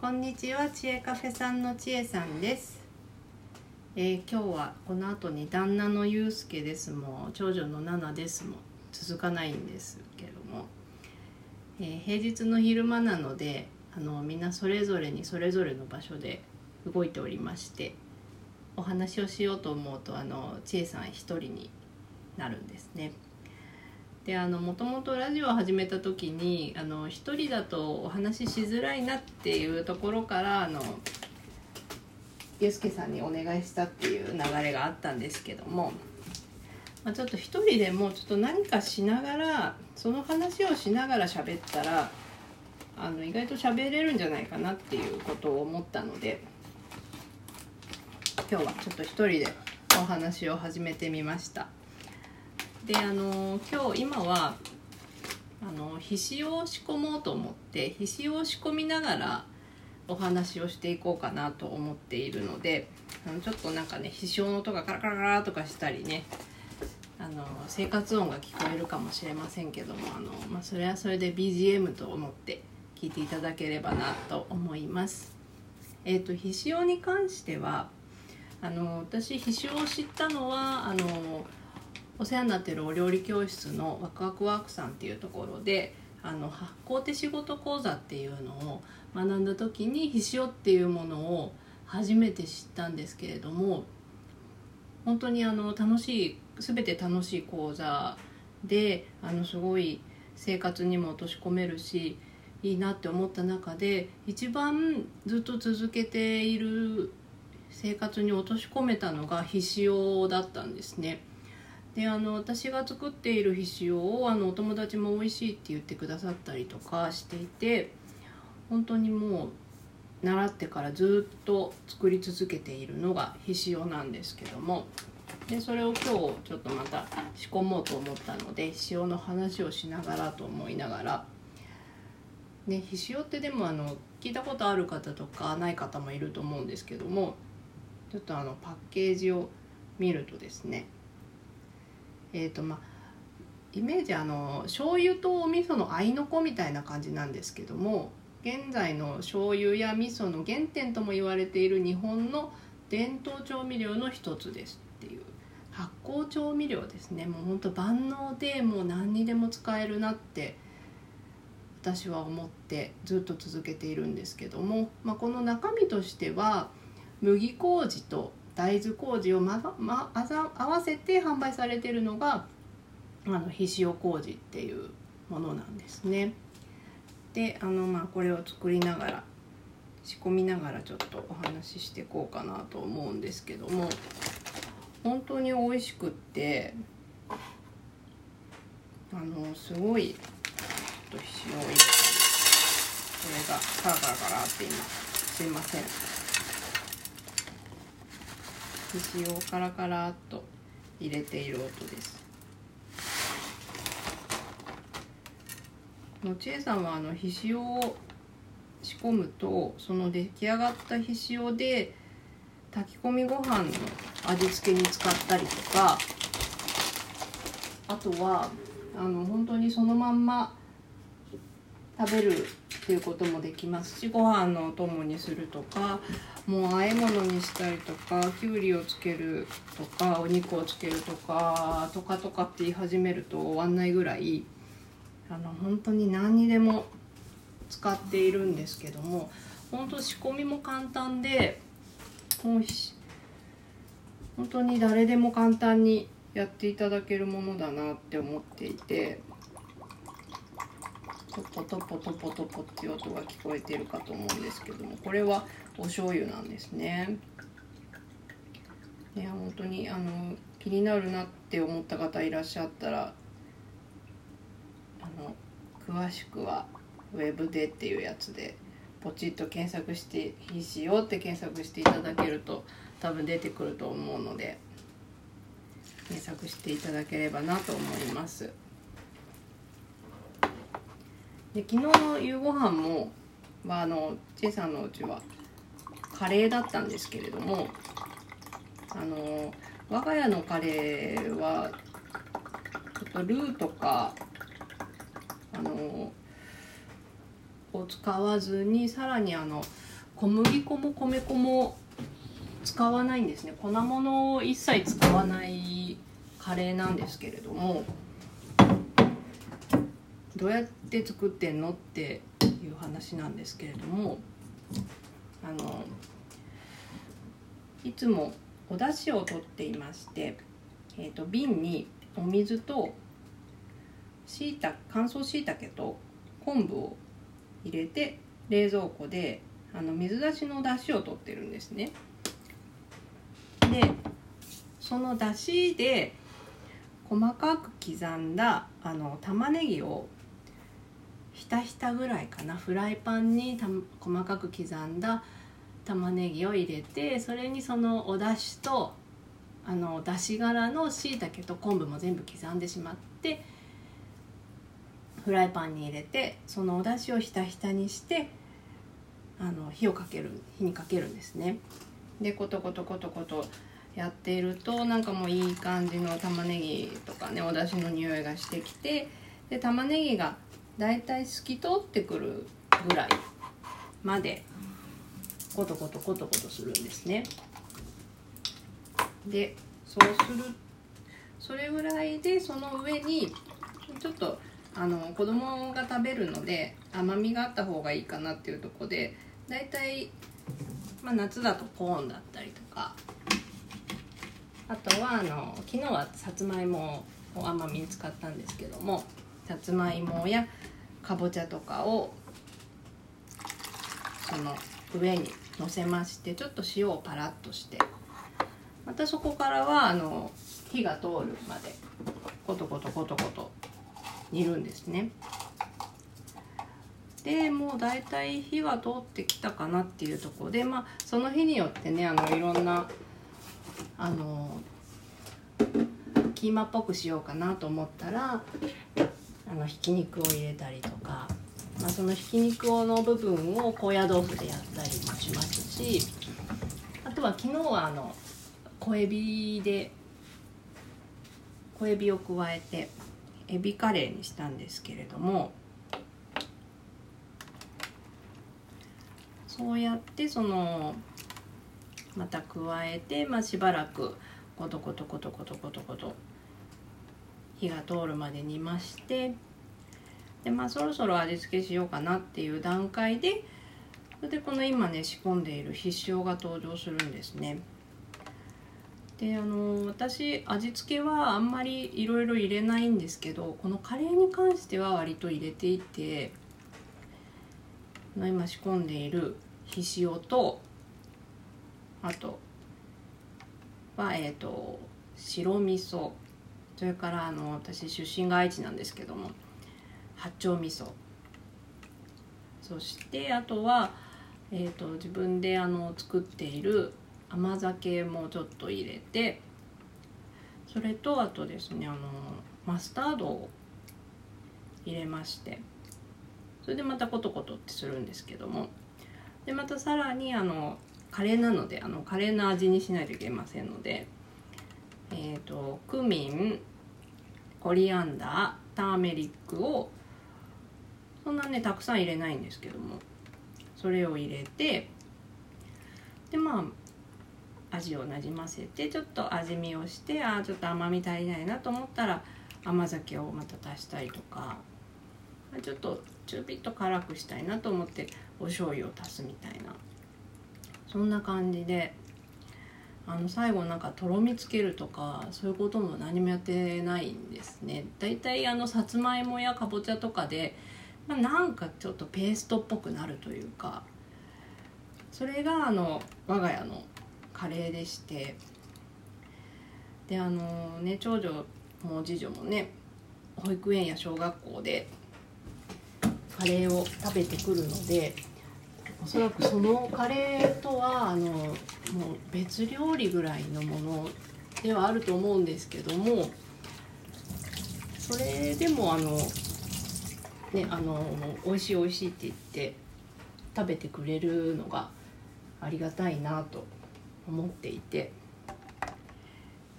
こんにちは、ちえカフェさんのちえさんです。えー今日はこの後に旦那のゆうすけですも、長女のななですも続かないんですけども、えー平日の昼間なので、あのみんなそれぞれにそれぞれの場所で動いておりまして、お話をしようと思うとあのちえさん一人になるんですね。であのもともとラジオを始めた時にあの一人だとお話ししづらいなっていうところからあのゆうすけさんにお願いしたっていう流れがあったんですけども、まあ、ちょっと一人でもちょっと何かしながらその話をしながら喋ったらあの意外と喋れるんじゃないかなっていうことを思ったので今日はちょっと一人でお話を始めてみました。であの今日今はあの皮脂を仕込もうと思って皮脂を仕込みながらお話をしていこうかなと思っているのであのちょっとなんかね皮脂の音がカラカラカラとかしたりねあの生活音が聞こえるかもしれませんけどもあの、まあ、それはそれで BGM と思って聞いていただければなと思います。えー、と皮脂に関してはあの私皮脂を知ったのはあのお世話になってるお料理教室のワクワクワークさんっていうところであの発酵手仕事講座っていうのを学んだ時にひしおっていうものを初めて知ったんですけれども本当にあの楽しい全て楽しい講座であのすごい生活にも落とし込めるしいいなって思った中で一番ずっと続けている生活に落とし込めたのがひしおだったんですね。であの私が作っているひしおをあのお友達も美味しいって言ってくださったりとかしていて本当にもう習ってからずっと作り続けているのがひしおなんですけどもでそれを今日ちょっとまた仕込もうと思ったのでひしおの話をしながらと思いながら。ね、ひしおってでもあの聞いたことある方とかない方もいると思うんですけどもちょっとあのパッケージを見るとですねえーとまあ、イメージあの醤油とお味噌の合いの子みたいな感じなんですけども現在の醤油や味噌の原点とも言われている日本の伝統調味料の一つですっていう。発酵調味料ですね。もうほんと万能でもう何にでも使えるなって私は思ってずっと続けているんですけども、まあ、この中身としては麦麹と大豆麹を、まま、あざ合わせて販売されているのがあのひしお麹っていうものなんですね。であのまあこれを作りながら仕込みながらちょっとお話ししていこうかなと思うんですけども本当に美味しくってあのすごいちょっとひしおいこれがカラカラカラって今すいません。ひしをカラカラっと入れている音です。のちえさんはあのひしを仕込むとその出来上がったひしおで炊き込みご飯の味付けに使ったりとかあとはあの本当にそのまんま食べるていうこともできますしご飯のお供にするとかもう和え物にしたりとかきゅうりをつけるとかお肉をつけるとかとかとかって言い始めると終わんないぐらいあの本当に何にでも使っているんですけども本当仕込みも簡単で本当に誰でも簡単にやっていただけるものだなって思っていて。トポトポトポトポっていう音が聞こえてるかと思うんですけどもこれはお醤油なんですね。ね本当にあの気になるなって思った方いらっしゃったらあの詳しくはウェブでっていうやつでポチッと検索して「ひしよ」って検索していただけると多分出てくると思うので検索していただければなと思います。で昨日の夕ご飯も、まあ、のチェさんのうちはカレーだったんですけれどもあの我が家のカレーはちょっとルーとかあのを使わずにさらにあの小麦粉も米粉も使わないんですね。粉物を一切使わないカレーなんですけれどもどうやって作ってんのっていう話なんですけれどもあのいつもお出汁を取っていまして、えーと、瓶にお水としいた乾燥しいたけと昆布を入れて冷蔵庫であの水出しの出汁を取ってるんですね。でその出汁で細かく刻んだあの玉ねぎをたひたぐらいかなフライパンに細かく刻んだ玉ねぎを入れてそれにそのおだしとあのだし柄のしいたけと昆布も全部刻んでしまってフライパンに入れてそのおだしをひたひたにしてあの火をかける火にかけるんですね。でコトコトコトコトやっているとなんかもういい感じの玉ねぎとかねおだしの匂いがしてきてで玉ねぎがだいい透き通ってくるぐらいまでコトコトコトコトするんですね。でそうするそれぐらいでその上にちょっとあの子供が食べるので甘みがあった方がいいかなっていうとこでだいたい、まあ、夏だとコーンだったりとかあとはあの昨日はさつまいもを甘みに使ったんですけどもさつまいもやかぼちゃとかをその上にのせましてちょっと塩をパラッとしてまたそこからはあの火が通るまでコトコトコトコト煮るんですね。でもう大体火は通ってきたかなっていうところでまあその日によってねあのいろんなあのキーマっぽくしようかなと思ったらあのひき肉を入れたりとか、まあ、そのひき肉の部分を高野豆腐でやったりもしますしあとは昨日はあの小エビで小エビを加えてエビカレーにしたんですけれどもそうやってそのまた加えて、まあ、しばらくコトコトコトコトコトコト火が通るまで煮ましてでまあそろそろ味付けしようかなっていう段階でそれでこの今ね仕込んでいる必勝が登場するんですね。であの私味付けはあんまりいろいろ入れないんですけどこのカレーに関しては割と入れていて今仕込んでいるひ塩とあとはえっ、ー、と白味噌それからあの私出身が愛知なんですけども八丁味噌。そしてあとは、えーと、自分であの作っている甘酒もちょっと入れてそれとあとですねあのマスタードを入れましてそれでまたコトコトってするんですけどもでまたさらにあのカレーなのであのカレーの味にしないといけませんのでえっ、ー、とクミンコリアンダーターメリックをそんなねたくさん入れないんですけどもそれを入れてでまあ味をなじませてちょっと味見をしてああちょっと甘み足りないなと思ったら甘酒をまた足したりとかちょっとちょびっと辛くしたいなと思ってお醤油を足すみたいなそんな感じであの最後なんかとろみつけるとかそういうことも何もやってないんですね。だいたいあのさつまいもやかぼちゃとかで、まあ、なんかちょっとペーストっぽくなるというかそれがあの我が家のカレーでして。であのね長女も次女もね保育園や小学校でカレーを食べてくるのでおそらくそのカレーとはあのもう別料理ぐらいのものではあると思うんですけどもそれでもあのねあの美味しい美味しいって言って食べてくれるのがありがたいなと思っていて。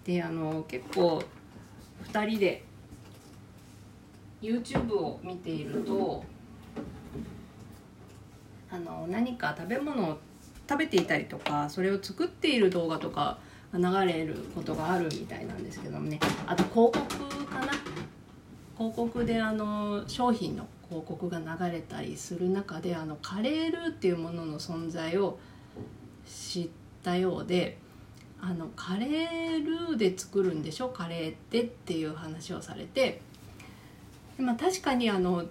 であの結構2人で YouTube を見ているとあの何か食べ物を食べていたりとかそれを作っている動画とか流れることがあるみたいなんですけどもね。あと広告かな。広告であの商品の広告が流れたりする中であのカレールーっていうものの存在を知ったようであのカレールーで作るんでしょ？カレーってっていう話をされて、まあ、確かにあの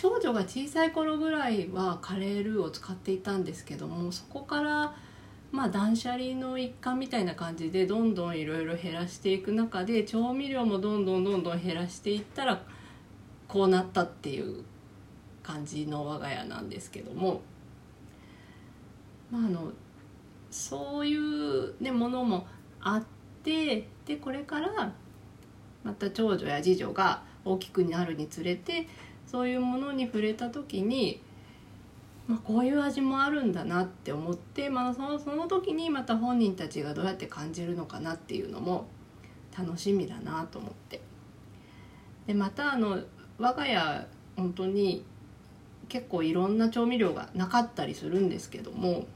長女が小さい頃ぐらいはカレールーを使っていたんですけどもそこからまあ断捨離の一環みたいな感じでどんどんいろいろ減らしていく中で調味料もどんどんどんどん減らしていったらこうなったっていう感じの我が家なんですけども。まああのそういう、ね、ものもあってでこれからまた長女や次女が大きくなるにつれてそういうものに触れた時に、まあ、こういう味もあるんだなって思って、まあ、そのその時にまた本人たちがどうやって感じるのかなっていうのも楽しみだなと思って。でまたあの我が家本当に結構いろんな調味料がなかったりするんですけども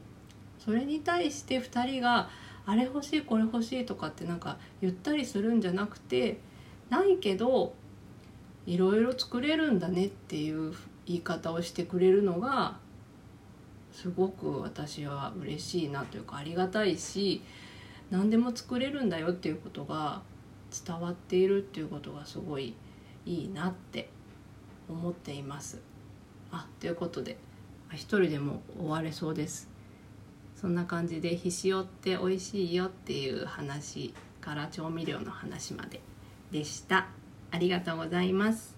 それに対して2人があれ欲しいこれ欲しいとかってなんか言ったりするんじゃなくてないけどいろいろ作れるんだねっていう言い方をしてくれるのがすごく私は嬉しいなというかありがたいし何でも作れるんだよっていうことが伝わっているっていうことがすごいいいなって思っています。あということで一人でも終われそうです。そんな感じでひしおって美味しいよっていう話から調味料の話まででしたありがとうございます。